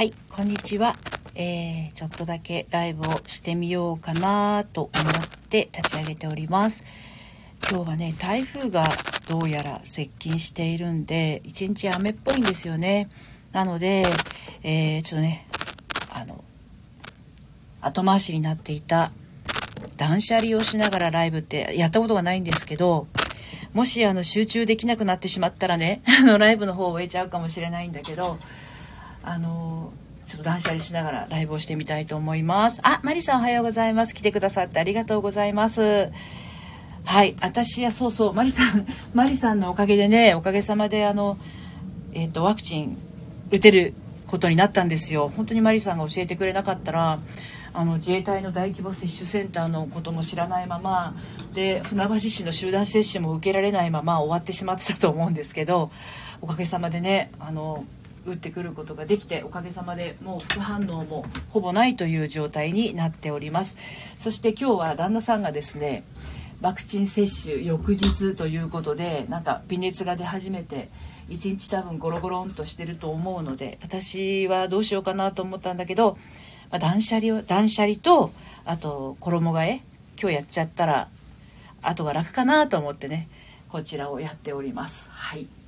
はい、こんにちは。えー、ちょっとだけライブをしてみようかなと思って立ち上げております。今日はね、台風がどうやら接近しているんで、一日雨っぽいんですよね。なので、えー、ちょっとね、あの、後回しになっていた断捨離をしながらライブってやったことがないんですけど、もしあの集中できなくなってしまったらね、あのライブの方を終えちゃうかもしれないんだけど、あのちょっと断捨離しながらライブをしてみたいと思います。あ、マリさんおはようございます。来てくださってありがとうございます。はい、私やそうそう、マリさん、マリさんのおかげでね、おかげさまであの、えっ、ー、と、ワクチン打てることになったんですよ。本当にマリさんが教えてくれなかったら、あの自衛隊の大規模接種センターのことも知らないままで船橋市の集団接種も受けられないまま終わってしまってたと思うんですけどおかげさまでねあの打ってくることができておかげさまでもう副反応もほぼないという状態になっております。そして今日は旦那さんがですねワクチン接種翌日ということでなんか微熱が出始めて1日多分ゴロゴロンとしてると思うので私はどうしようかなと思ったんだけど、ま、断捨離を断捨離とあと衣替え今日やっちゃったら後が楽かなと思ってねこちらをやっております。はい。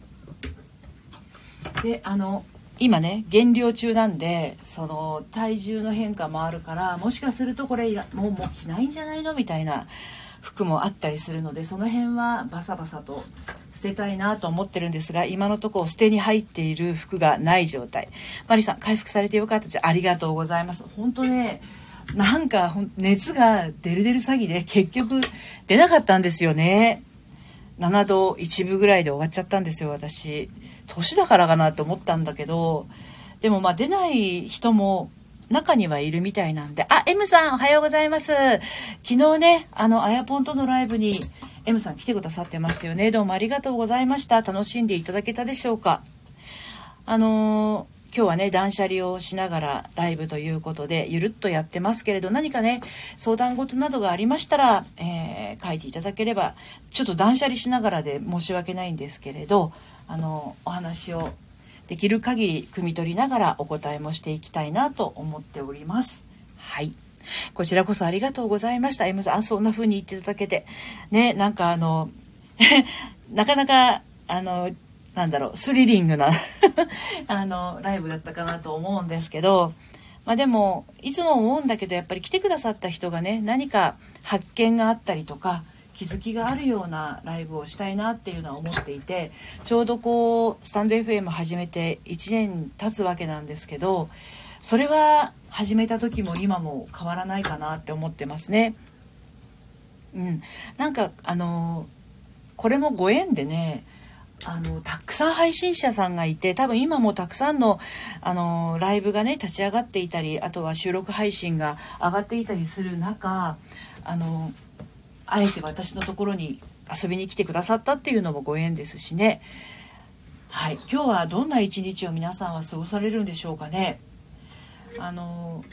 であの今ね減量中なんでその体重の変化もあるからもしかするとこれもうもう着ないんじゃないの？みたいな服もあったりするのでその辺はバサバサと捨てたいなと思ってるんですが今のところ捨てに入っている服がない状態。マリさん回復されてよかったです。ありがとうございます。本当ねなんか熱が出る出る詐欺で結局出なかったんですよね。7度1分ぐらいで終わっちゃったんですよ私。年だからかなと思ったんだけどでもまあ出ない人も中にはいるみたいなんで。あ M さんおはようございます。昨日ねあのあやぽんとのライブに M さん来てくださってましたよね。どうもありがとうございました。楽しんでいただけたでしょうか。あのー今日はね、断捨離をしながらライブということで、ゆるっとやってますけれど、何かね、相談事などがありましたら、えー、書いていただければ、ちょっと断捨離しながらで申し訳ないんですけれど、あの、お話をできる限り汲み取りながらお答えもしていきたいなと思っております。はい。こちらこそありがとうございました。M さん、そんな風に言っていただけて。ね、なんかあの、なかなか、あの、なんだろう、スリリングな あの、ライブだったかなと思うんですけど、まあでも、いつも思うんだけど、やっぱり来てくださった人がね、何か発見があったりとか、気づきがあるようなライブをしたいなっていうのは思っていてちょうどこうスタンド FM 始めて1年経つわけなんですけどそれは始めた時も今も変わらないかなって思ってますね。うん、なんかあのこれもご縁でねあのたくさん配信者さんがいて多分今もたくさんのあのライブがね立ち上がっていたりあとは収録配信が上がっていたりする中あのあえて私のところに遊びに来てくださったっていうのもご縁ですしね。はい。今日はどんな一日を皆さんは過ごされるんでしょうかね。あの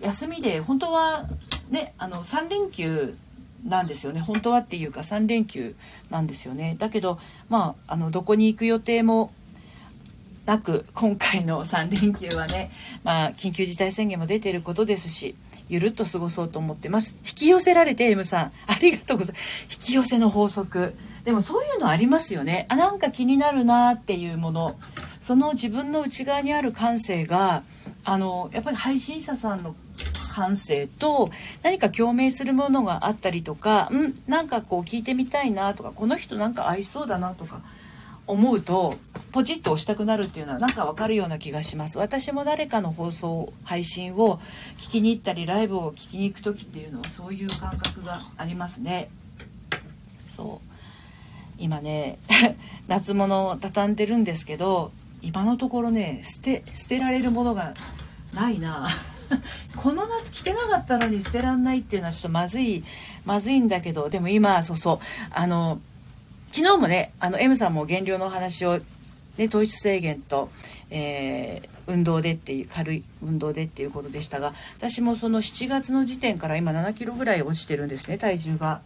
休みで本当はねあの3連休なんですよね。本当はっていうか3連休なんですよね。だけどまああのどこに行く予定もなく今回の3連休はね、まあ、緊急事態宣言も出てることですしゆるっと過ごそうと思ってます。引き寄せられて M さんありがとうございます。引き寄せの法則。でもそういうのありますよね。あなんか気になるなっていうもの。その自分の内側にある感性があのやっぱり配信者さんの感性と何か共鳴するものがあったりとかんなんかこう聞いてみたいなとかこの人なんか合いそうだなとか思うとポチッと押したくなるっていうのはなんかわかるような気がします。私も誰かの放送配信を聞きに行ったりライブを聞きに行く時っていうのはそういう感覚がありますね。そう。今ね 夏物を畳んでるんですけど今のところね捨て捨てられるものがないな。この夏着てなかったのに捨てらんないっていうのはちょっとまずいまずいんだけどでも今そうそうあの昨日もねあの M さんも減量の話を、ね、糖質制限と、えー、運動でっていう軽い運動でっていうことでしたが私もその7月の時点から今7キロぐらい落ちてるんですね体重が。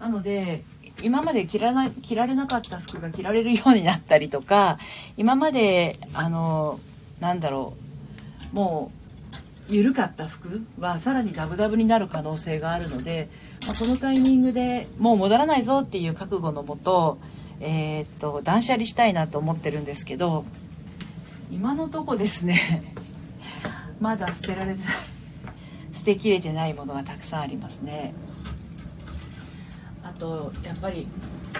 なので今まで着らな着られなかった服が着られるようになったりとか今まであのなんだろうもう緩かった服はさらにダブダブになる可能性があるので、まあ、このタイミングでもう戻らないぞっていう覚悟のもと,、えー、っと断捨離したいなと思ってるんですけど今のとこですね まだ捨てられてない捨てきれてないものがたくさんありますね。あとやっぱり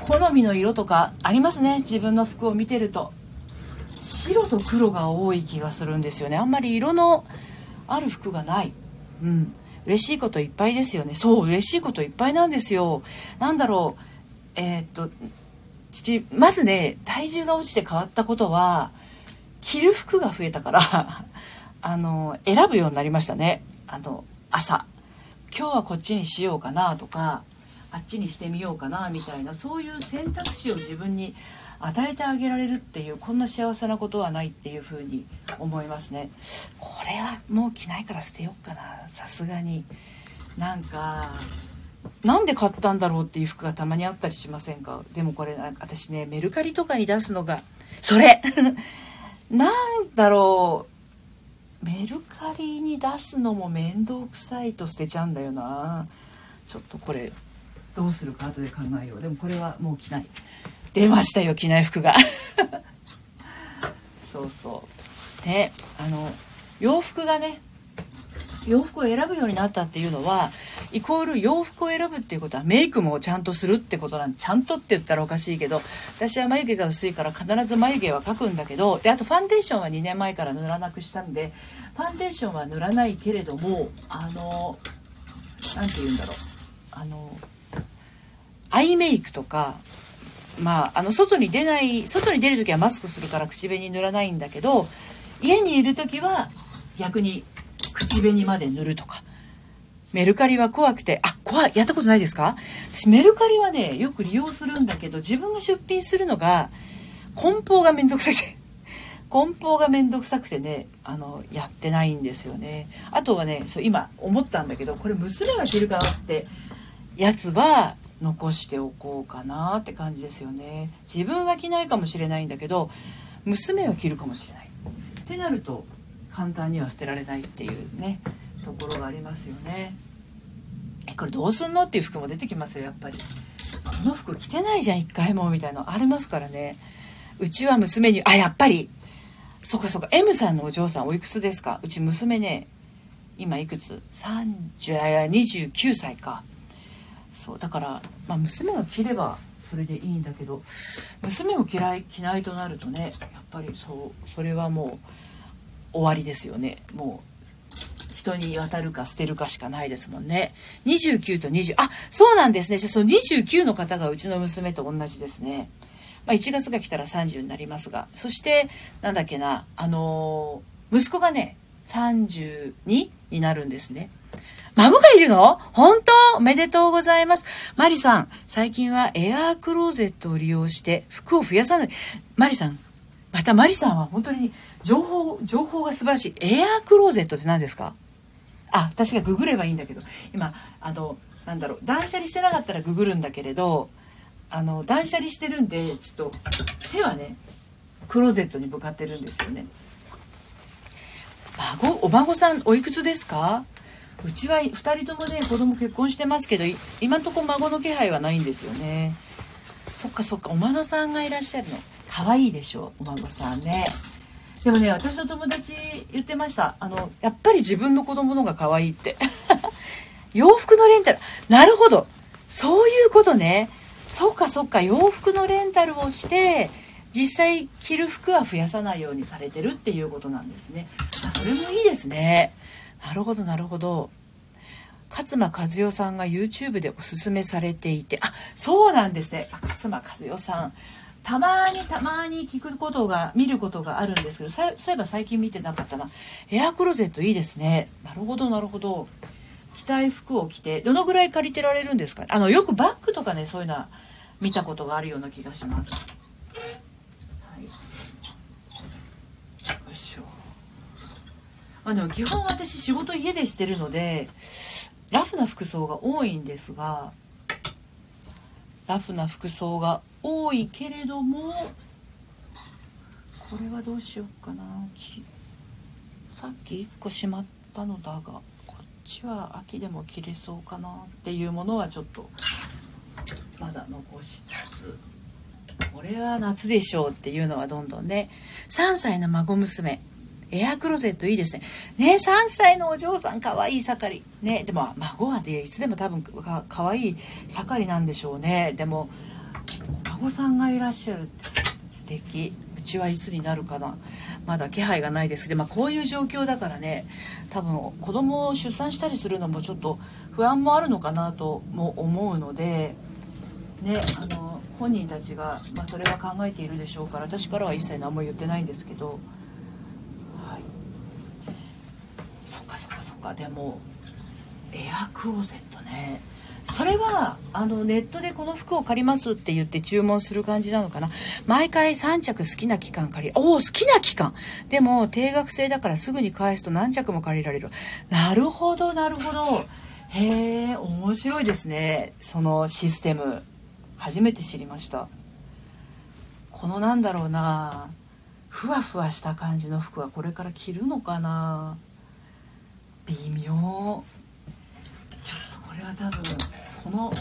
好みの色とかありますね自分の服を見てると。白と黒が多い気がするんですよね。あんまり色のある服がない。うん。嬉しいこといっぱいですよね。そう嬉しいこといっぱいなんですよ。なんだろう。えー、っと父まずね体重が落ちて変わったことは着る服が増えたから あの選ぶようになりましたね。あの朝。今日はこっちにしようかなとかあっちにしてみようかなみたいなそういう選択肢を自分に与えてあげられるっていうこんな幸せなことはないっていうふうに思いますね。これはもう着ないから捨てようかな。さすがに。なんかなんで買ったんだろうっていう服がたまにあったりしませんか？でもこれ私ねメルカリとかに出すのがそれ。なんだろう。メルカリに出すのも面倒くさいと捨てちゃうんだよな。ちょっとこれどうするか後で考えよう。でもこれはもう着ない。出ましたよ着ない服が。そうそう。ねあの洋服がね洋服を選ぶようになったっていうのはイコール洋服を選ぶっていうことはメイクもちゃんとするってことなんでちゃんとって言ったらおかしいけど私は眉毛が薄いから必ず眉毛は描くんだけどであとファンデーションは2年前から塗らなくしたんでファンデーションは塗らないけれどもあの何て言うんだろう。あのアイメイクとかまあ、あの外に出ない外に出る時はマスクするから口紅塗らないんだけど家にいる時は逆に口紅まで塗るとか。メルカリは怖くてあ怖いやったことないですか？私メルカリはねよく利用するんだけど自分が出品するのが梱包がめんどくさくて。梱包がめんどくさくてねあのやってないんですよね。あとはねそう今思ったんだけどこれ娘が着るかなってやつは残しておこうかなって感じですよね。自分は着ないかもしれないんだけど娘は着るかもしれない。ってなると簡単には捨てられないっていうねところがありますよね。えこれどうすんのっていう服も出てきますよやっぱり。この服着てないじゃん一回もみたいな。のありますからね。うちは娘にあやっぱり。そっかそっか。M さんのお嬢さんおいくつですか？うち娘ね今いくつ？3029歳か。そうだから、まあ、娘が着ればそれでいいんだけど娘を嫌い着ないとなるとねやっぱりそうそれはもう終わりですよね。もう人に渡るか捨てるかしかないですもんね。29と20あそうなんですね。じゃその29の方がうちの娘と同じですね、まあ、1月が来たら30になりますが。そしてなんだっけなあのー、息子がね32になるんですね。孫がいるの？本当おめでとうございます。マリさん、最近はエアークローゼットを利用して服を増やさない。マリさん、またマリさんは本当に情報、情報が素晴らしい。エアークローゼットって何ですか？あ、私がググればいいんだけど、今、あの、なんだろう、断捨離してなかったらググるんだけれど、あの、断捨離してるんで、ちょっと、手はね、クローゼットに向かってるんですよね。孫、お孫さんおいくつですか？うちは2人ともね子供結婚してますけど今んとこ孫の気配はないんですよね。そっかそっかお孫さんがいらっしゃるの。可愛いでしょお孫さんね。でもね私の友達言ってました。あのやっぱり自分の子供のが可愛いって。洋服のレンタル。なるほど。そういうことね。そっかそっか洋服のレンタルをして実際着る服は増やさないようにされてるっていうことなんですね。それもいいですね。なるほどなるほど。勝間和代さんが YouTube でおすすめされていて。あそうなんですね。勝間和代さん。たまにたまに聞くことが見ることがあるんですけどそういえば最近見てなかったな。エアクローゼットいいですね。なるほどなるほど。着たい服を着てどのぐらい借りてられるんですか？あのよくバッグとかねそういうのは見たことがあるような気がします。まあ、でも基本私仕事家でしてるのでラフな服装が多いんですがラフな服装が多いけれどもこれはどうしようかな。さっき1個しまったのだがこっちは秋でも着れそうかなっていうものはちょっとまだ残しつつこれは夏でしょうっていうのはどんどんね3歳の孫娘エアクローゼットいいですね。ね、3歳のお嬢さんかわいい盛り。ね、でも孫はね、いつでも多分かかわいい盛りなんでしょうね。でも、孫さんがいらっしゃるって素敵。うちはいつになるかな。まだ気配がないですけど、まあ、こういう状況だからね、多分子供を出産したりするのもちょっと不安もあるのかなとも思うので、ね、あの、本人たちが、まあ、それは考えているでしょうから私からは一切何も言ってないんですけどかでもエアクローゼットね。それはあのネットでこの服を借りますって言って注文する感じなのかな。毎回3着好きな期間借りおお好きな期間。でも定額制だからすぐに返すと何着も借りられる。なるほどなるほど。へえ面白いですね。そのシステム。初めて知りました。このなんだろうな。ふわふわした感じの服はこれから着るのかな。微妙。ちょっとこれは多分この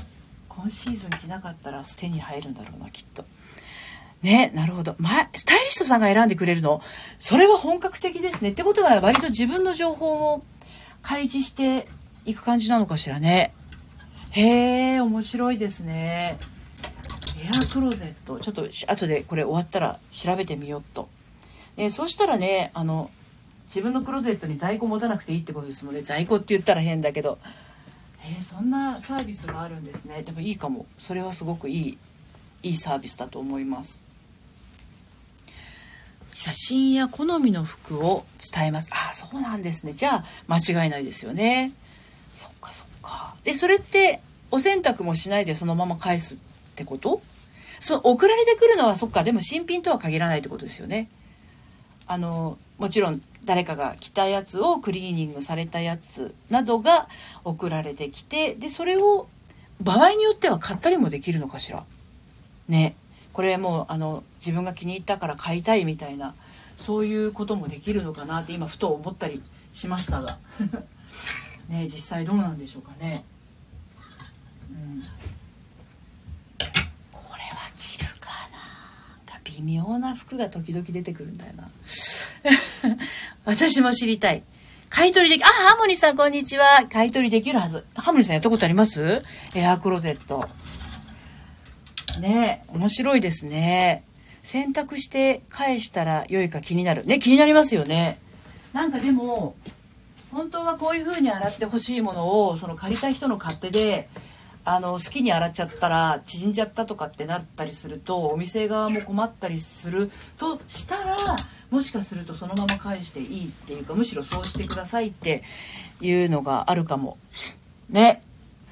今シーズン着なかったら捨てに入るんだろうなきっと。ねなるほど。前スタイリストさんが選んでくれるの。それは本格的ですね。ってことは割と自分の情報を開示していく感じなのかしらね。へえ面白いですね。エアクローゼット。ちょっと後でこれ終わったら調べてみようと、ね、そうしたらねあの自分のクローゼットに在庫持たなくていいってことですもんね。在庫って言ったら変だけど。えー、そんなサービスがあるんですね。でもいいかも。それはすごくいいいいサービスだと思います。写真や好みの服を伝えます。ああそうなんですね。じゃあ間違いないですよね。そっかそっか。でそれってお洗濯もしないでそのまま返すってこと？その送られてくるのはそっか。でも新品とは限らないってことですよね。あのもちろん誰かが着たやつをクリーニングされたやつなどが送られてきてでそれを場合によっては買ったりもできるのかしら？ね。これもうあの自分が気に入ったから買いたいみたいなそういうこともできるのかなって今ふと思ったりしましたが。ね実際どうなんでしょうかね。うん。微妙な服が時々出てくるんだよな。私も知りたい。買い取りでき、あ、ハモニーさんこんにちは。買い取りできるはず。ハモニーさんやったことあります？エアークローゼット。ね面白いですね。洗濯して返したら良いか気になる。ね、気になりますよね。なんかでも、本当はこういう風に洗ってほしいものを、その借りた人の勝手で、あの好きに洗っちゃったら縮んじゃったとかってなったりするとお店側も困ったりするとしたらもしかするとそのまま返していいっていうかむしろそうしてくださいっていうのがあるかも。ね。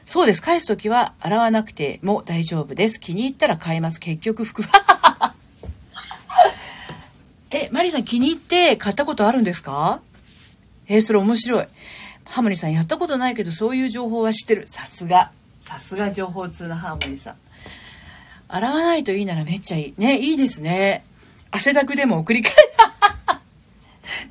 そうです。返す時は洗わなくても大丈夫です。気に入ったら買います。結局服は。え、マリーさん気に入って買ったことあるんですか？えー、それ面白い。ハーモリさんやったことないけどそういう情報は知ってる。さすが。さすが情報通のハーモニーさん。洗わないといいならめっちゃいい。ね、いいですね。汗だくでも送り返す、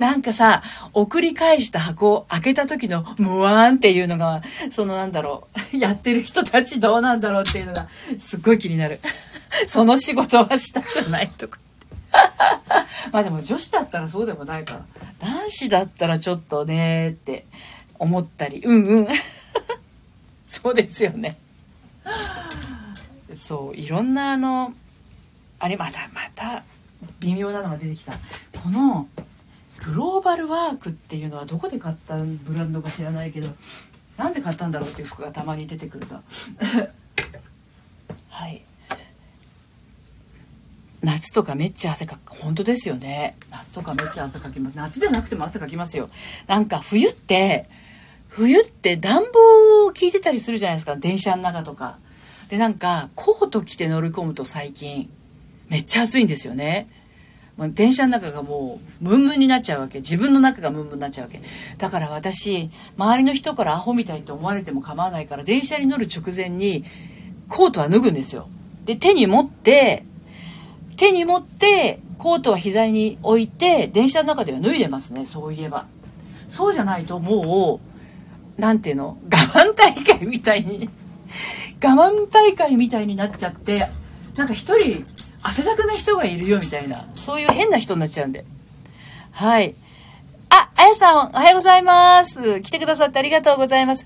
なんかさ、送り返した箱を開けた時のムワーンっていうのが、そのなんだろう、やってる人たちどうなんだろうっていうのが、すっごい気になる。その仕事はしたくないとか。まあでも女子だったらそうでもないから。男子だったらちょっとねーって思ったり、うんうん。そうですよねそういろんなあのあれまたまた微妙なのが出てきたこのグローバルワークっていうのはどこで買ったブランドか知らないけどなんで買ったんだろうっていう服がたまに出てくると。はい。夏とかめっちゃ汗かく。本当ですよね。夏とかめっちゃ汗かきます。夏じゃなくても汗かきますよ。なんか冬って冬って暖房を効いてたりするじゃないですか。電車の中とか。でなんかコート着て乗り込むと最近めっちゃ暑いんですよね。もう電車の中がもうムンムンになっちゃうわけ。自分の中がムンムンになっちゃうわけ。だから私周りの人からアホみたいと思われても構わないから電車に乗る直前にコートは脱ぐんですよ。で手に持って手に持ってコートは膝に置いて電車の中では脱いでますね。そういえば。そうじゃないともうなんていうの？我慢大会みたいに我慢大会みたいになっちゃってなんか一人汗だくな人がいるよみたいなそういう変な人になっちゃうんではいあ、あやさん、おはようございます。来てくださってありがとうございます。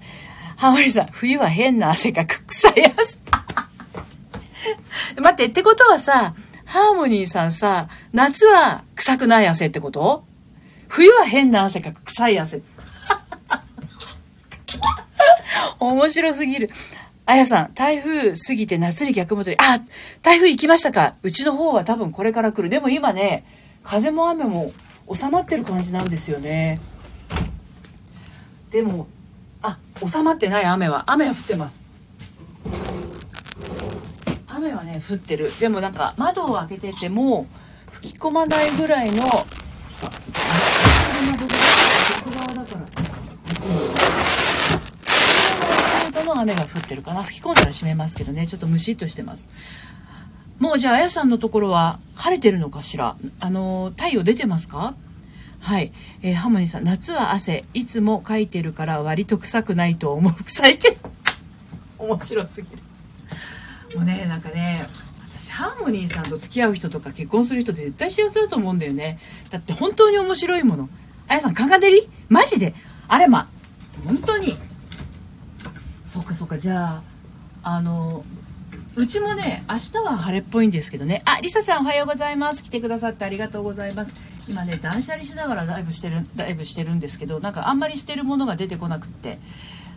ハモリさん、冬は変な汗かく、臭い汗。待って、ってことはさ、ハーモニーさんさ、夏は臭くない汗ってこと？冬は変な汗かく、臭い汗。面白すぎる。あやさん、台風過ぎて夏に逆戻り。あ、台風行きましたかうちの方は多分これから来る。でも今ね、風も雨も収まってる感じなんですよね。でも、あ、収まってない雨は、雨は降ってます。雨はね、降ってる。でもなんか窓を開けてても吹き込まないぐらいの、逆側だから、の雨が降ってるかな？吹き込んだら閉めますけどね、ちょっとムシッとしてます。もうじゃあ、あやさんのところは晴れてるのかしら？あの、太陽出てますか？はい。えー、ハモニーさん、夏は汗、いつもかいてるから割と臭くないと思う。臭いけど。面白すぎる。もうね、なんかね、私、ハーモニーさんと付き合う人とか結婚する人って絶対幸せだと思うんだよね。だって本当に面白いもの。あやさん、カンカン照り？マジで？あれま、本当に。そうかそうか、じゃあ、あの、うちもね、明日は晴れっぽいんですけどね。あ、りささんおはようございます。来てくださってありがとうございます。今ね、断捨離しながらライブしてる、ライブしてるんですけど、なんかあんまり捨てるものが出てこなくって。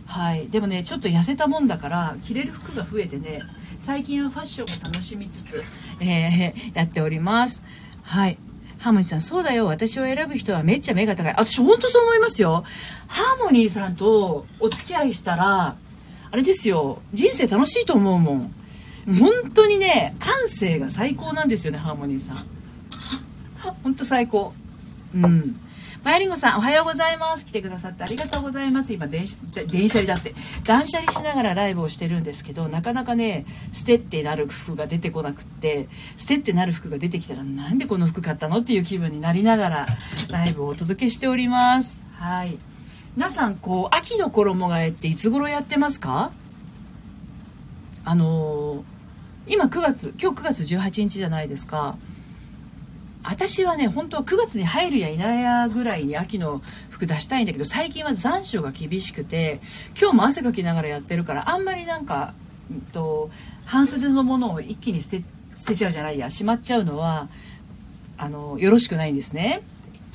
はい。でもね、ちょっと痩せたもんだから、着れる服が増えてね、最近はファッションを楽しみつつ、えー、やっております。はい。ハーモニーさん、そうだよ。私を選ぶ人はめっちゃ目が高い。私、ほんとそう思いますよ。ハーモニーさんとお付き合いしたら、あれですよ。人生楽しいと思うもん。本当にね、感性が最高なんですよね、ハーモニーさん。本当最高。うん。マヤリンゴさん、おはようございます。来てくださってありがとうございます。今、電車、電車にだって、断捨離しながらライブをしてるんですけど、なかなかね、捨てってなる服が出てこなくって、捨てってなる服が出てきたら、なんでこの服買ったの？っていう気分になりながら、ライブをお届けしております。はい。皆さん、こう、秋の衣替えっていつ頃やってますか？あのー今9月今日9月18日じゃないですか。私はね本当は9月に入るやいないやぐらいに秋の服出したいんだけど最近は残暑が厳しくて今日も汗かきながらやってるからあんまりなんか、うん、と半袖のものを一気に捨て捨てちゃうじゃないや。しまっちゃうのはあのよろしくないんですね。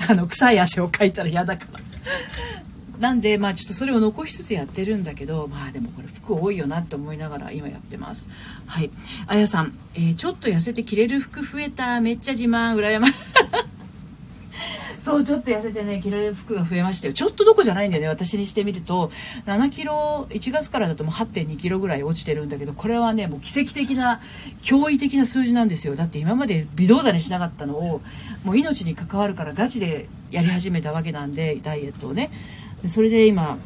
あの臭い汗をかいたら嫌だから。なんでまあちょっとそれを残しつつやってるんだけどまあでもこれ服多いよなって思いながら今やってます。はい。あやさん、えー、ちょっと痩せて着れる服増えた？めっちゃ自慢羨まそうちょっと痩せてね着られる服が増えましたよ。ちょっとどこじゃないんだよね私にしてみると。7キロ1月からだともう8 2キロぐらい落ちてるんだけどこれはねもう奇跡的な驚異的な数字なんですよ。だって今まで微動だにしなかったのをもう命に関わるからガチでやり始めたわけなんでダイエットをねそれで今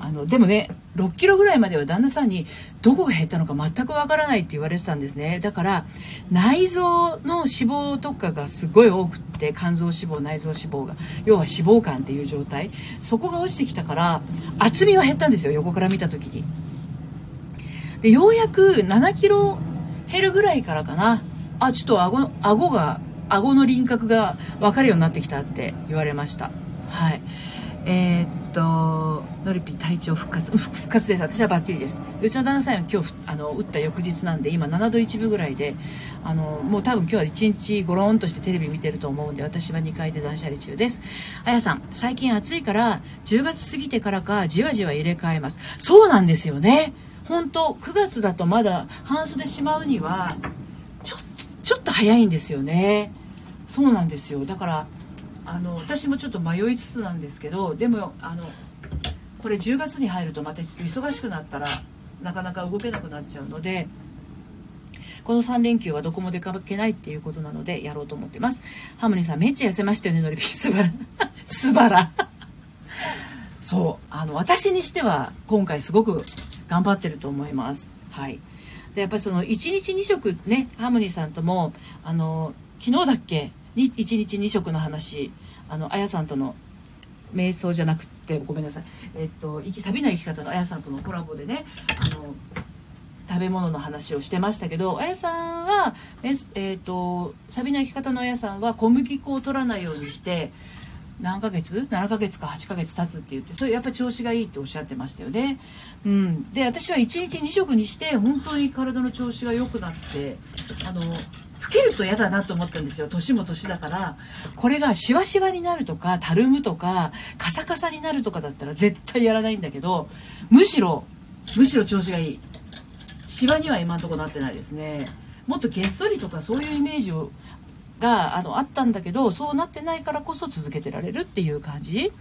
あのでもね6キロぐらいまでは旦那さんにどこが減ったのか全くわからないって言われてたんですね。だから内臓の脂肪とかがすごい多くって肝臓脂肪内臓脂肪が要は脂肪肝っていう状態。そこが落ちてきたから厚みは減ったんですよ横から見た時に。でようやく7キロ減るぐらいからかな。あちょっと顎顎が顎の輪郭が分かるようになってきたって言われました。はい。えー、とノリピ体調復活復活です。私はバッチリです。うちの旦那さんは今日あの打った翌日なんで今7度1分ぐらいであのもう多分今日は1日ゴロンとしてテレビ見てると思うんで私は2階で断捨離中です。あやさん最近暑いから10月過ぎてからかじわじわ入れ替えます。そうなんですよね。本当9月だとまだ半袖しまうにはちょっとちょっと早いんですよね。そうなんですよ。だからあの私もちょっと迷いつつなんですけどでもあのこれ10月に入るとまたちょっと忙しくなったらなかなか動けなくなっちゃうのでこの3連休はどこも出かけないっていうことなのでやろうと思ってます。ハムニーさんめっちゃ痩せましたよねのりぴすばら。すばら。そうあの私にしては今回すごく頑張ってると思います。はい。でやっぱりその1日2食ねハーモニーさんともあの昨日だっけ1日2食の話あのあやさんとの瞑想じゃなくてごめんなさいえっとサビの生き方のあやさんとのコラボでねあの食べ物の話をしてましたけどあやさんはえっ、とサビの生き方のあやさんは小麦粉を取らないようにして何ヶ月 ?7 ヶ月か8ヶ月経つって言ってそれやっぱ調子がいいっておっしゃってましたよね。うん、で私は1日2食にして本当に体の調子が良くなってあの老けると嫌だなと思ったんですよ。年も年だから。これがシワシワになるとかたるむとかカサカサになるとかだったら絶対やらないんだけどむしろむしろ調子がいい。シワには今んとこなってないですね。もっとげっそりとかそういうイメージをがあのあったんだけどそうなってないからこそ続けてられるっていう感じ。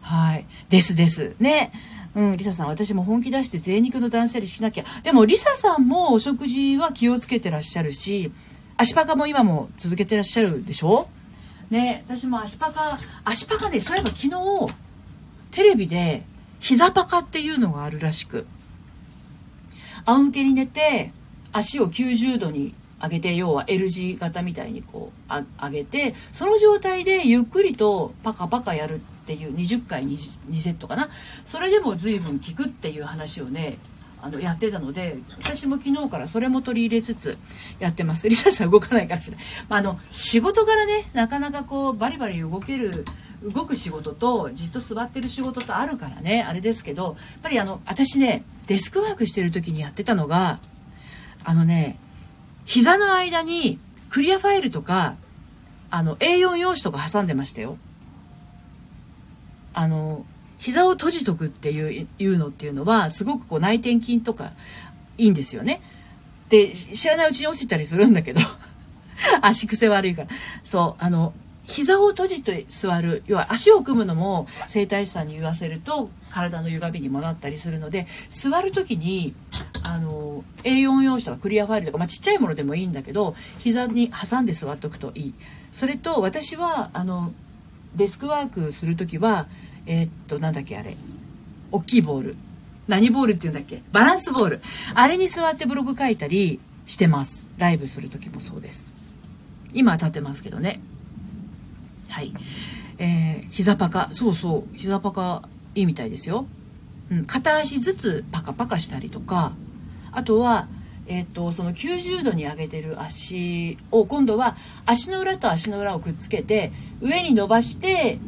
はい。ですです。ね。うん、リサさん、私も本気出して贅肉の断捨離しなきゃ。でも、リサさんもお食事は気をつけてらっしゃるし、足パカも今も続けてらっしゃるでしょ？ね、私も足パカ、足パカで、そういえば昨日、テレビで、膝パカっていうのがあるらしく。仰向けに寝て、足を90度に上げて要は L 字型みたいにこう上げてその状態でゆっくりとパカパカやるっていう20回 2, 2セットかなそれでも随分効くっていう話をねあのやってたので私も昨日からそれも取り入れつつやってます リサさん動かないかしら、まあ、あの仕事柄ねなかなかこうバリバリ動ける動く仕事とじっと座ってる仕事とあるからねあれですけどやっぱりあの私ねデスクワークしてる時にやってたのがあのね膝の間にクリアファイルとか、あの、A4 用紙とか挟んでましたよ。あの、膝を閉じとくっていういうのっていうのは、すごくこう内転筋とかいいんですよね。で、知らないうちに落ちたりするんだけど、足癖悪いから。そう、あの、膝を閉じて座る要は足を組むのも整体師さんに言わせると体の歪みにもなったりするので座る時にあの A4 用紙とかクリアファイルとか、まあ、ちっちゃいものでもいいんだけど膝に挟んで座っておくといいそれと私はあのデスクワークする時はえー、っとなんだっけあれ大きいボール何ボールっていうんだっけ？バランスボールあれに座ってブログ書いたりしてますライブする時もそうです今立ってますけどねはい。えー、膝パカ。そうそう。膝パカいいみたいですよ。うん。片足ずつパカパカしたりとか、あとは、えっ、ー、と、その90度に上げてる足を、今度は足の裏と足の裏をくっつけて、上に伸ばして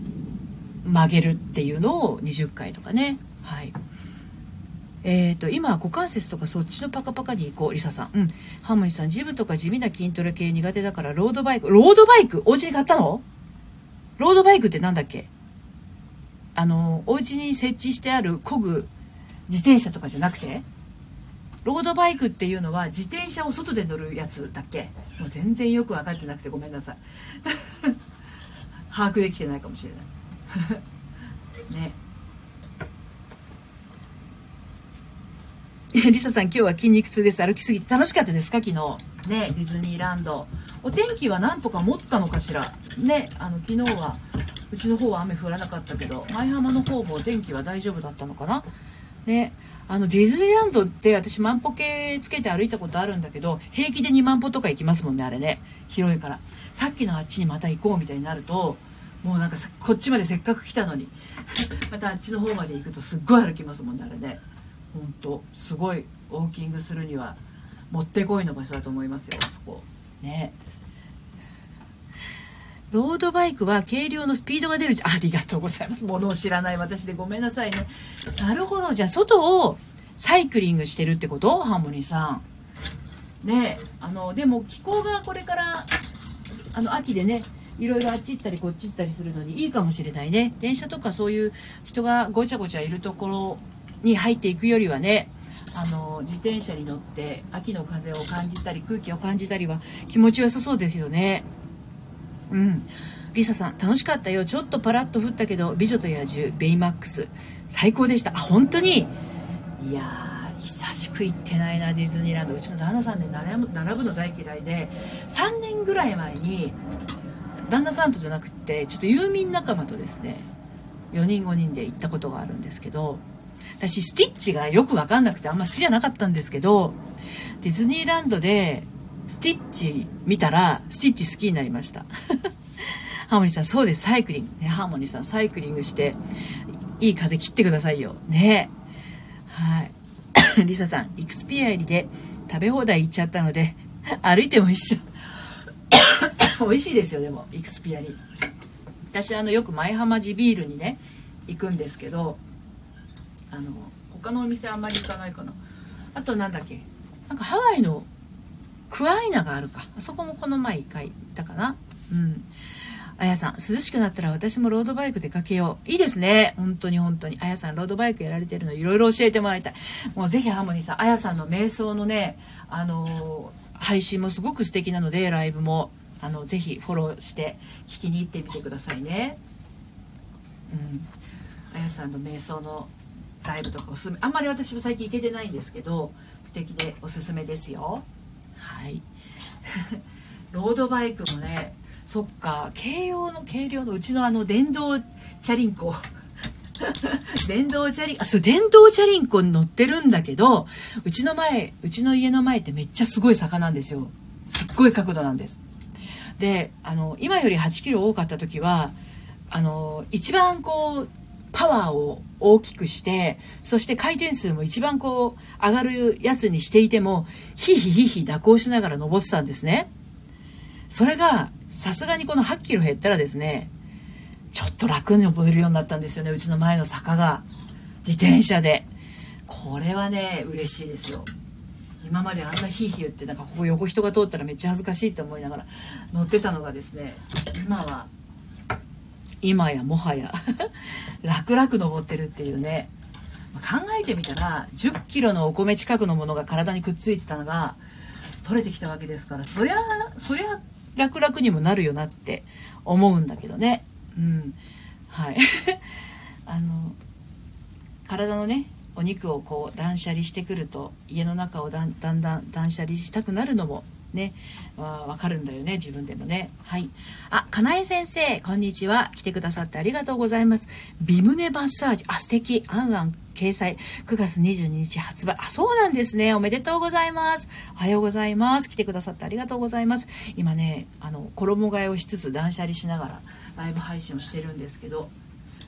曲げるっていうのを20回とかね。はい。えーと、今股関節とかそっちのパカパカに行こうリサさん。うん。ハムイさんジムとか地味な筋トレ系苦手だからロードバイク。ロードバイク？お家に買ったの？ロードバイクって何だっけ？あの、お家に設置してある漕ぐ自転車とかじゃなくて？ロードバイクっていうのは自転車を外で乗るやつだっけ？もう全然よく分かってなくてごめんなさい。把握できてないかもしれない。ね。リサさん今日は筋肉痛です。歩きすぎて楽しかったですか？昨日。ねディズニーランド。お天気はなんとか持ったのかしら？ねあの昨日はうちの方は雨降らなかったけど舞浜の方もお天気は大丈夫だったのかな？ねあのディズニーランドって私万歩計つけて歩いたことあるんだけど平気で2万歩とか行きますもんねあれね。広いから。さっきのあっちにまた行こうみたいになるともうなんかこっちまでせっかく来たのに またあっちの方まで行くとすっごい歩きますもんねあれねほんとすごいウォーキングするにはもってこいの場所だと思いますよそこねロードバイクは軽量のスピードが出る ありがとうございます。ものを知らない私でごめんなさいね。なるほど。じゃあ、外をサイクリングしてるってこと？ハーモニーさん。ねあの、でも気候がこれから、あの、秋でね、いろいろあっち行ったりこっち行ったりするのにいいかもしれないね。電車とかそういう人がごちゃごちゃいるところに入っていくよりはね、あの自転車に乗って秋の風を感じたり空気を感じたりは気持ちよさそうですよね。うん。リサさん、楽しかったよ。ちょっとパラッと降ったけど、美女と野獣、ベイマックス、最高でした。あ、本当にいやー、久しく行ってないな、ディズニーランド。うちの旦那さんね、並ぶの大嫌いで、3年ぐらい前に、旦那さんとじゃなくて、ちょっとユーミン仲間とですね、4人5人で行ったことがあるんですけど、私、スティッチがよくわかんなくてあんま好きじゃなかったんですけど、ディズニーランドでスティッチ見たら、スティッチ好きになりました。ハーモニーさん、そうです、サイクリング。ね、ハーモニーさん、サイクリングして、いい風切ってくださいよ。ね。はい。リサさん、イクスピア入りで食べ放題行っちゃったので、歩いても一緒。美味しいですよ、でも、イクスピアリ。私、あの、よく舞浜地ビールにね、行くんですけど、あの、他のお店あんまり行かないかな。あと、なんだっけ、なんかハワイのクワイナがあるか。あそこもこの前一回行ったかな。うん。あやさん、涼しくなったら私もロードバイク出かけよう。いいですね。本当に本当に。あやさん、ロードバイクやられてるのいろいろ教えてもらいたい。もうぜひハーモニーさん、あやさんの瞑想のね、あのー、配信もすごく素敵なので、ライブも、あの、ぜひフォローして聞きに行ってみてくださいね。うん。あやさんの瞑想のライブとかおすすめ。あんまり私も最近行けてないんですけど、素敵でおすすめですよ。はい。ロードバイクもね、そっか軽用の軽量のうちのあの電動チャリンコ電動チャリンあそう電動チャリンコに乗ってるんだけどうちの前うちの家の前ってめっちゃすごい坂なんですよすっごい角度なんですであの今より8キロ多かった時はあの一番こうパワーを大きくしてそして回転数も一番こう上がるやつにしていてもヒヒヒヒ蛇行しながら登ってたんですねそれがさすがにこの8キロ減ったらですね、ちょっと楽に登れるようになったんですよね、うちの前の坂が。自転車で。これはね、嬉しいですよ。今まであんなヒーヒー言ってなんかここ横人が通ったらめっちゃ恥ずかしいって思いながら乗ってたのがですね今は今やもはや 楽々登ってるっていうね考えてみたら1 0キロのお米近くのものが体にくっついてたのが取れてきたわけですからそりゃそりゃ楽々にもなるよなって思うんだけどね。うん。はい。あの、体のね、お肉をこう断捨離してくると家の中をだんだんだん断捨離したくなるのもね、わかるんだよね、自分でもね。はい。あ、かなえ先生、こんにちは。来てくださってありがとうございます。ビムネマッサージ。あ、素敵。あんあん掲載。9月22日発売。あ、そうなんですね。おめでとうございます。おはようございます。来てくださってありがとうございます。今ね、あの、衣替えをしつつ断捨離しながらライブ配信をしてるんですけど、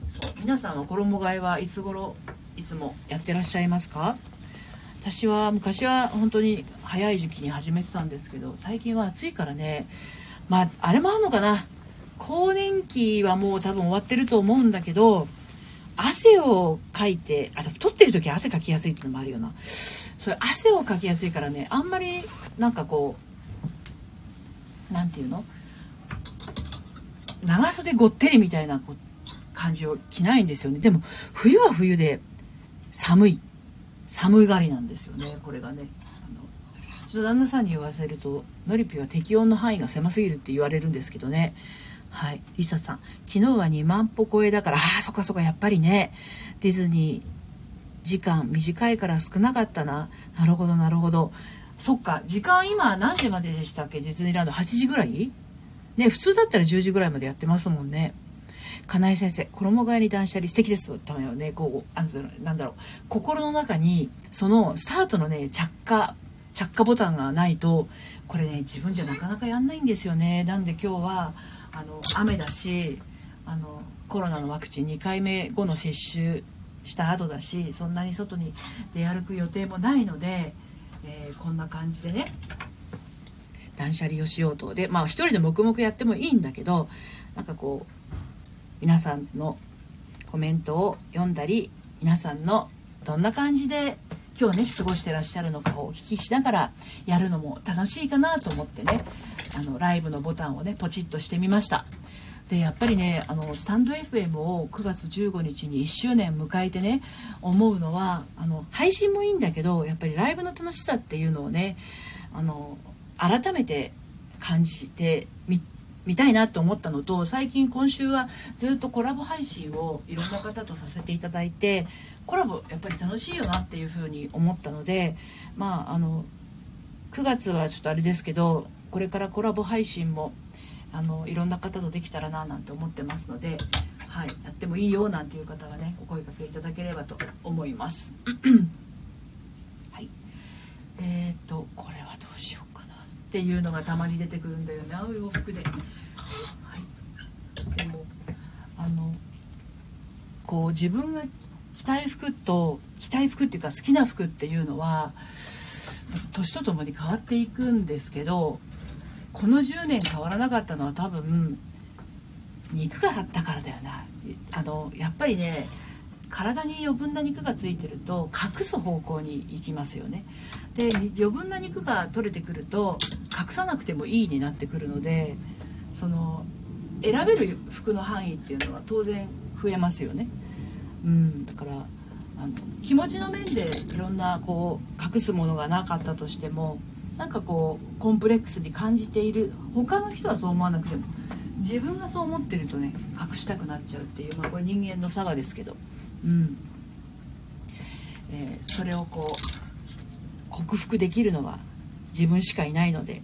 そう皆さんは衣替えはいつ頃、いつもやってらっしゃいますか？私は昔は本当に早い時期に始めてたんですけど最近は暑いからね。まああれもあるのかな。更年期はもう多分終わってると思うんだけど汗をかいてあ太ってる時汗かきやすいっていうのもあるよな。それ汗をかきやすいからねあんまりなんかこう何て言うの？長袖ごってりみたいな感じを着ないんですよね。でも冬は冬で寒い。寒がりなんですよねこれがね。あのうちの旦那さんに言わせるとノリピは適温の範囲が狭すぎるって言われるんですけどね。はい。リサさん昨日は2万歩超えだからああそっかそっかやっぱりね。ディズニー時間短いから少なかったな。なるほどなるほど。そっか時間今何時まででしたっけ？ディズニーランド8時ぐらい？ね普通だったら10時ぐらいまでやってますもんね。かなえ先生衣替えに断捨離素敵ですと言ったのよね。こうあのなんだろう。心の中にそのスタートのね着火着火ボタンがないとこれね自分じゃなかなかやんないんですよね。なんで今日はあの雨だしあのコロナのワクチン2回目後の接種した後だしそんなに外に出歩く予定もないので、えー、こんな感じでね。断捨離をしようと。でまあ一人で黙々やってもいいんだけどなんかこう皆さんのコメントを読んだり皆さんのどんな感じで今日ね過ごしてらっしゃるのかをお聞きしながらやるのも楽しいかなと思ってねあのライブのボタンをねポチッとしてみました。でやっぱりねあのスタンド FM を9月15日に1周年迎えてね思うのはあの配信もいいんだけどやっぱりライブの楽しさっていうのをねあの改めて感じてみ見たいなと思ったのと最近今週はずっとコラボ配信をいろんな方とさせていただいてコラボやっぱり楽しいよなっていうふうに思ったのでまああの9月はちょっとあれですけどこれからコラボ配信もあのいろんな方とできたらななんて思ってますので、はい、やってもいいよなんていう方はねお声かけいただければと思います。はい、えっ、とこれはどうしようっていうのがたまに出てくるんだよね。青い洋服で。はい、でもあのこう自分が着たい服と着たい服っていうか好きな服っていうのは年とともに変わっていくんですけどこの10年変わらなかったのは多分肉が張ったからだよな。あのやっぱりね体に余分な肉がついてると隠す方向に行きますよね。で余分な肉が取れてくると隠さなくてもいいになってくるのでその選べる服の範囲っていうのは当然増えますよね。うんだからあの気持ちの面でいろんなこう隠すものがなかったとしてもなんかこうコンプレックスに感じている他の人はそう思わなくても自分がそう思ってるとね隠したくなっちゃうっていう、まあ、これ人間の差がですけど、うん。えー、それをこう克服できるのは自分しかいないので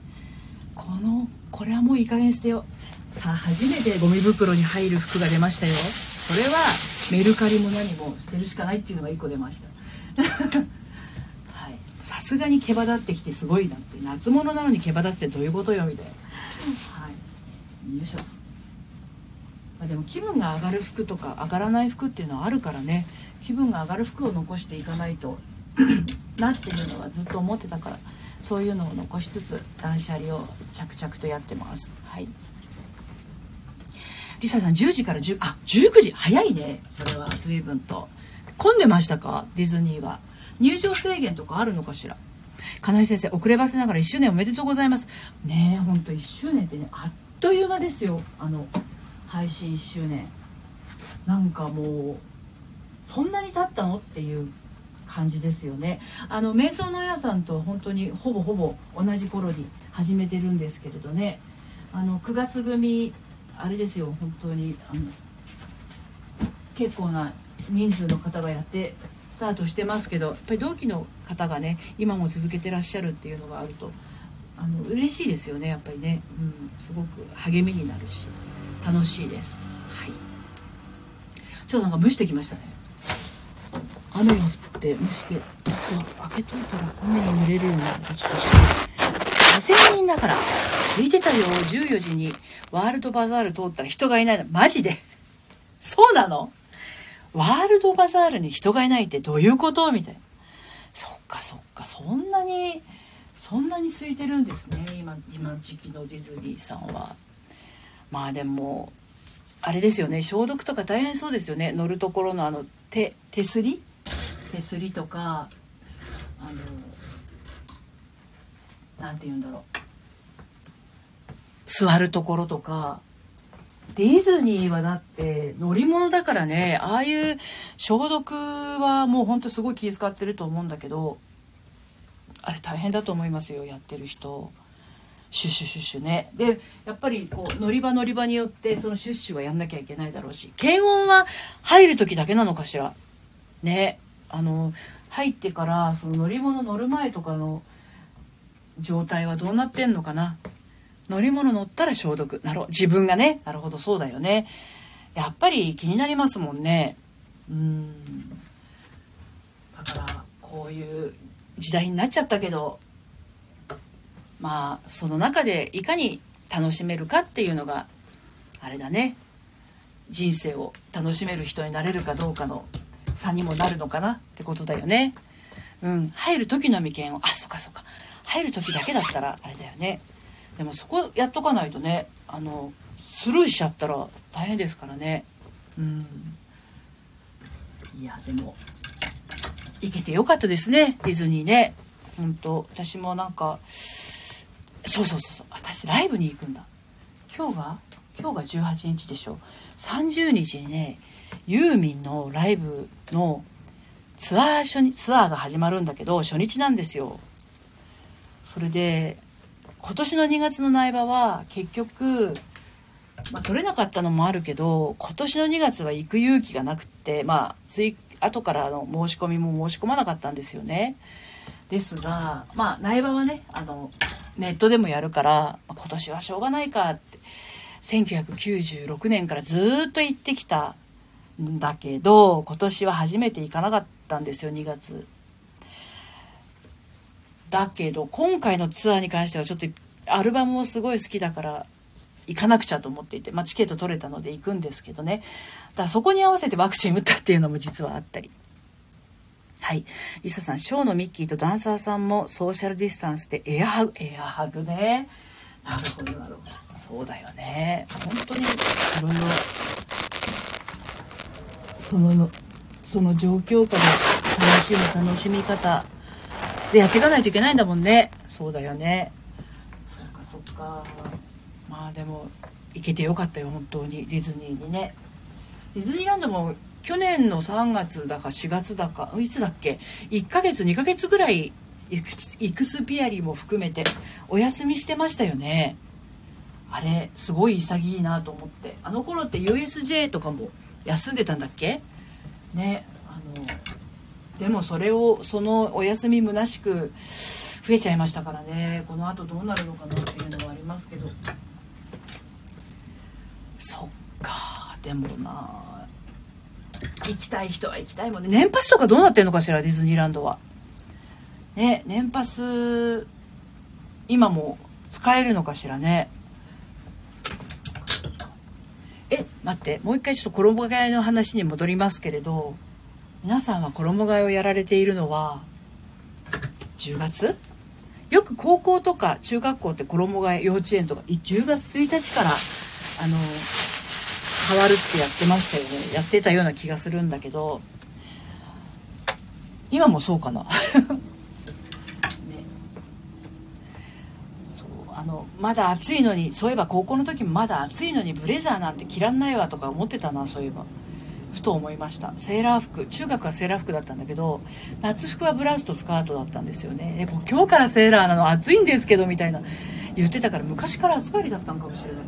このこれはもういい加減捨てよ。さあ初めてゴミ袋に入る服が出ましたよ。それはメルカリも何も捨てるしかないっていうのが1個出ました。さすがに毛羽立ってきてすごいなって。夏物なのに毛羽立つってどういうことよみたいな。はい。よいしょ、まあ、でも気分が上がる服とか上がらない服っていうのはあるからね。気分が上がる服を残していかないと。なっていうのはずっと思ってたからそういうのを残しつつ断捨離を着々とやってます。はい。リサさん10時から10あ19時。早いね。それは随分と。混んでましたか？ディズニーは。入場制限とかあるのかしら？金井先生遅ればせながら1周年おめでとうございます。ねえほんと1周年ってねあっという間ですよ。あの配信1周年。なんかもうそんなに経ったの？っていう感じですよね。あの瞑想の親さんと本当にほぼほぼ同じ頃に始めてるんですけれどね。あの9月組あれですよ本当にあの結構な人数の方がやってスタートしてますけどやっぱり同期の方がね今も続けてらっしゃるっていうのがあるとあの嬉しいですよねやっぱりね、うん、すごく励みになるし楽しいです。はい。ちょっとなんか蒸してきましたね。雨が降って蒸して開けといたら雨に濡れるようなったちょっとし5000人だから。空いてたよ。14時に。ワールドバザール通ったら人がいない。のマジで。そうなの？ワールドバザールに人がいないってどういうこと？みたいな。そっかそっか、そんなに、そんなに空いてるんですね。今、今時期のディズニーさんは。まあでも、あれですよね、消毒とか大変そうですよね。乗るところのあの、手、手すり？手すりとか、あの、なんて言うんだろう。座るところとか、ディズニーはだって乗り物だからね。ああいう消毒はもうほんとすごい気遣ってると思うんだけど。あれ大変だと思いますよ。やってる人。シュッシュシュッシュね。でやっぱりこう乗り場乗り場によってそのシュッシュはやんなきゃいけないだろうし。検温は入る時だけなのかしら。ね。あの入ってからその乗り物乗る前とかの状態はどうなってんのかな？乗り物乗ったら消毒。なる。自分がね。なるほど、そうだよね。やっぱり気になりますもんね。うん。だから、こういう時代になっちゃったけど、まあ、その中でいかに楽しめるかっていうのが、あれだね。人生を楽しめる人になれるかどうかの差にもなるのかなってことだよね。うん。入る時の眉間を、あ、そっかそっか。入る時だけだったら、あれだよね。でもそこやっとかないとねあのスルーしちゃったら大変ですからねうんいやでも行けてよかったですねディズニーね本当私もなんかそうそうそうそう私ライブに行くんだ今日が今日が18日でしょ30日にねユーミンのライブのツアー初日ツアーが始まるんだけど初日なんですよそれで今年の2月の苗場は結局、まあ、取れなかったのもあるけど今年の2月は行く勇気がなくってまあつい後からの申し込みも申し込まなかったんですよね。ですがまあ苗場はねあのネットでもやるから、今年はしょうがないかって1996年からずっと行ってきただけど今年は初めて行かなかったんですよ2月。だけど今回のツアーに関してはちょっとアルバムもすごい好きだから行かなくちゃと思っていて、まあ、チケット取れたので行くんですけどねだからそこに合わせてワクチン打ったっていうのも実はあったり。はい。リサさん、ショーのミッキーとダンサーさんもソーシャルディスタンスでエアハグ、エアハグね。なるほど、なるほど。そうだよね。本当にいろいろ、その、その状況下で楽しむ楽しみ方でやっていかないといけないんだもんね。そうだよね。そっかそっか。まあでも、行けてよかったよ、本当に。ディズニーにね。ディズニーランドも去年の3月だか4月だかいつだっけ？1ヶ月2ヶ月ぐらいイクスピアリも含めてお休みしてましたよねあれすごい潔いなと思ってあの頃って USJ とかも休んでたんだっけ？ねあのでもそれをそのお休み虚しく増えちゃいましたからね。このあとどうなるのかなっていうのはありますけど。そっか。でもな行きたい人は行きたいもんね。年パスとかどうなってんのかしら？ディズニーランドは。ね年パス今も使えるのかしらね。え待ってもう一回ちょっと衣替えの話に戻りますけれど皆さんは衣替えをやられているのは10月？よく高校とか中学校って衣替え幼稚園とか10月1日からあの変わるってやってましたよね。やってたような気がするんだけど今もそうかなね、そうあのまだ暑いのにそういえば高校の時もまだ暑いのにブレザーなんて着らんないわとか思ってたなそういえば。ふと思いました。セーラー服。中学はセーラー服だったんだけど夏服はブラウスとスカートだったんですよね。えも今日からセーラーなの暑いんですけどみたいな。言ってたから昔から暑がりだったんかもしれない。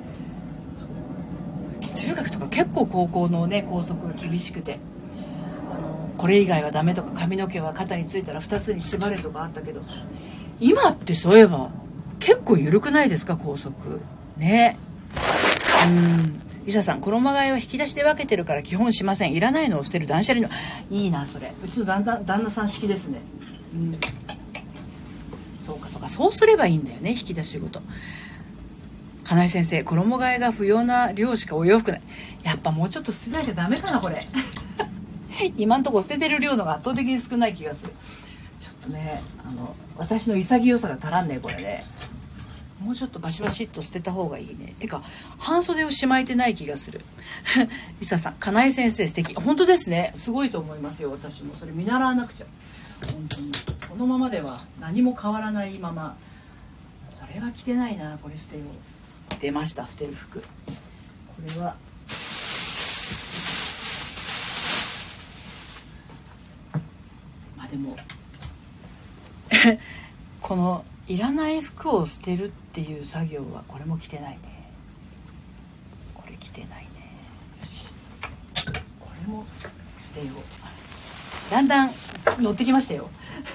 中学とか結構高校のね校則が厳しくて。あのこれ以外はダメとか髪の毛は肩についたら2つに縛れとかあったけど。今ってそういえば結構緩くないですか校則ね。うん。リサさん衣替えは引き出しで分けてるから基本しません。いらないのを捨てる断捨離の。いいなそれ。うちの旦那旦那さん式ですね。うん。そうかそうか。そうすればいいんだよね引き出しごと。金井先生衣替えが不要な量しかお洋服ない。やっぱもうちょっと捨てなきゃダメかなこれ。今んとこ捨ててる量のが圧倒的に少ない気がする。ちょっとねあの私の潔さが足らんねこれねもうちょっとバシバシっと捨てた方がいいね。てか半袖をしまえてない気がする。リサさん金井先生素敵。本当ですね。すごいと思いますよ私も。それ見習わなくちゃ。本当に。このままでは何も変わらないまま。これは着てないなこれ捨てよう出ました捨てる服。これは。まあでも。こ のいらない服を捨てるっていう作業はこれも着てないね。これ着てないね。よし。これも捨てよう。だんだん乗ってきましたよ。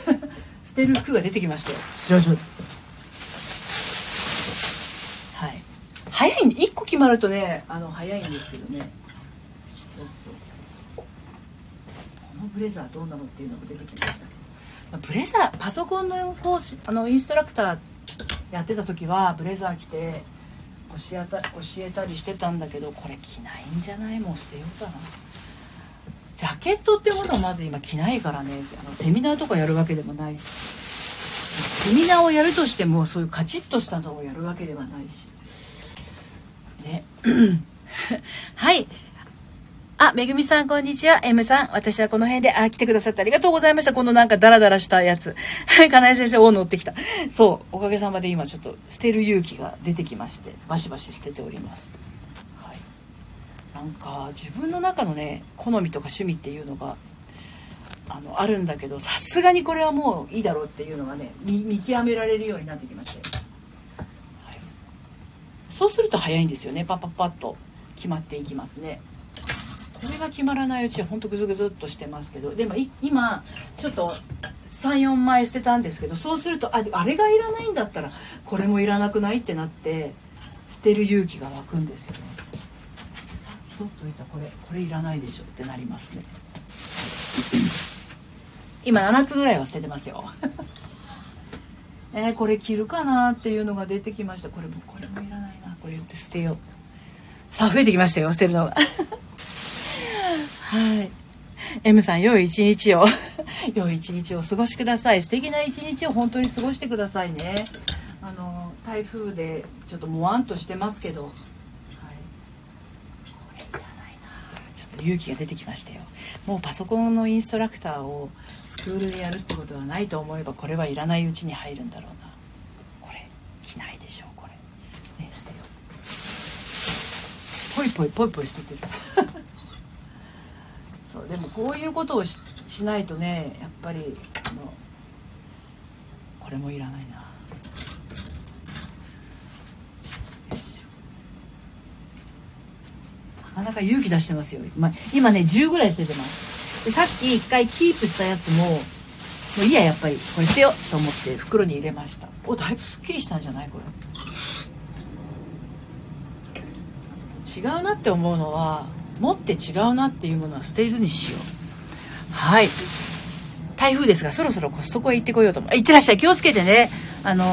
捨てる服が出てきましたよ。徐々に早い1個決まるとねあの早いんですけどね。そうそうこのブレザーどうなのっていうのが出てきましたけどブレザーパソコンの講師あのインストラクターやってた時はブレザー着て教えた教えたりしてたんだけどこれ着ないんじゃない？もう捨てようかな。ジャケットってものをまず今着ないからね。あのセミナーとかやるわけでもないし。セミナーをやるとしてもそういうカチッとしたのをやるわけではないし。ね。はい。あ、めぐみさん、こんにちは。M さん、私はこの辺で、あ、来てくださってありがとうございました。このなんかダラダラしたやつ。はい、かなえ先生、お乗ってきた。そう、おかげさまで今ちょっと捨てる勇気が出てきまして、バシバシ捨てております。はい。なんか、自分の中のね、好みとか趣味っていうのが、あの、あるんだけど、さすがにこれはもういいだろうっていうのがね、見極められるようになってきまして。そうすると早いんですよねパッパッパッと決まっていきますねこれが決まらないうちはほんとグズグズっとしてますけどでも今ちょっと34枚捨てたんですけどそうするとああれがいらないんだったらこれもいらなくないってなって捨てる勇気が湧くんですよね。さっき取っといたこれ。これいらないでしょってなりますね。今7つぐらいは捨ててますよ。えー、これ着るかなっていうのが出てきました。これもこれもいらないな。これって捨てよう。さあ増えてきましたよ捨てるのが。はい。M さん良い一日を。良い一日を過ごしください。素敵な一日を本当に過ごしてくださいね。あの台風でちょっともわんとしてますけど、はい、これいらないな。ちょっと勇気が出てきましたよ。もうパソコンのインストラクターをスクールでやるってことはないと思えばこれはいらないうちに入るんだろうな。これ着ないでしょうこれ。ね捨てよう。ポイポイポイポイ捨ててる。そうでもこういうことをしないとねやっぱりあのこれもいらないな。なかなか勇気出してますよ、まあ今ね10ぐらい捨ててます。でさっき1回キープしたやつももういいややっぱり。これ捨てようと思って袋に入れました。おだいぶすっきりしたんじゃない？これ。違うなって思うのは持って違うなっていうものは捨てるにしよう。はい。台風ですがそろそろコストコへ行ってこようと思う。行ってらっしゃい。気をつけてね。あの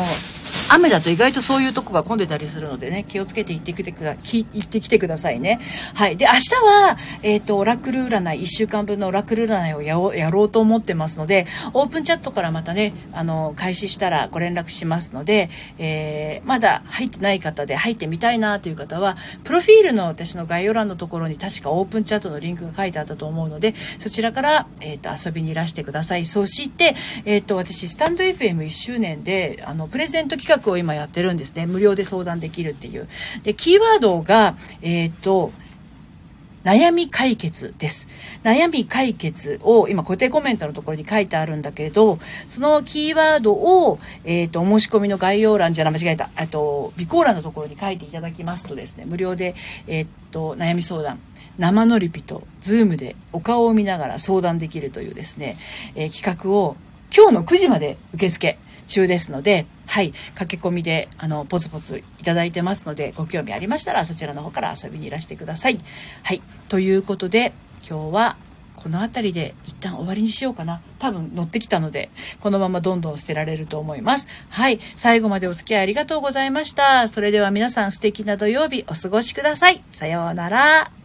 雨だと意外とそういうとこが混んでたりするのでね、気をつけて行ってきてくだ、行ってきてくださいね。はい。で、明日は、えっ、ー、と、オラクル占い、1週間分のオラクル占いをややろうと思ってますので、オープンチャットからまたね、あの、開始したらご連絡しますので、えー、まだ入ってない方で入ってみたいなという方は、プロフィールの私の概要欄のところに確かオープンチャットのリンクが書いてあったと思うので、そちらから、えっ、ー、と、遊びにいらしてください。そして、えっ、と、私、スタンド FM1 周年で、あの、プレゼント企画を今やってるんですね。無料で相談できるっていう。で、キーワードが、えっ、ー、と、悩み解決です。悩み解決を今固定コメントのところに書いてあるんだけれど、そのキーワードを、えっ、ー、と、お申し込みの概要欄じゃな、間違えた。えっと、備考欄のところに書いていただきますとですね、無料で、えっ、ー、と、悩み相談、生のりピと、ズームでお顔を見ながら相談できるというですね、えー、企画を今日の9時まで受付中ですので、はい、駆け込みで、あの、ポツポツいただいてますので、ご興味ありましたら、そちらの方から遊びにいらしてください。はい、ということで、今日は、この辺りで一旦終わりにしようかな。多分乗ってきたので、このままどんどん捨てられると思います。はい。最後までお付き合いありがとうございました。それでは皆さん素敵な土曜日お過ごしください。さようなら。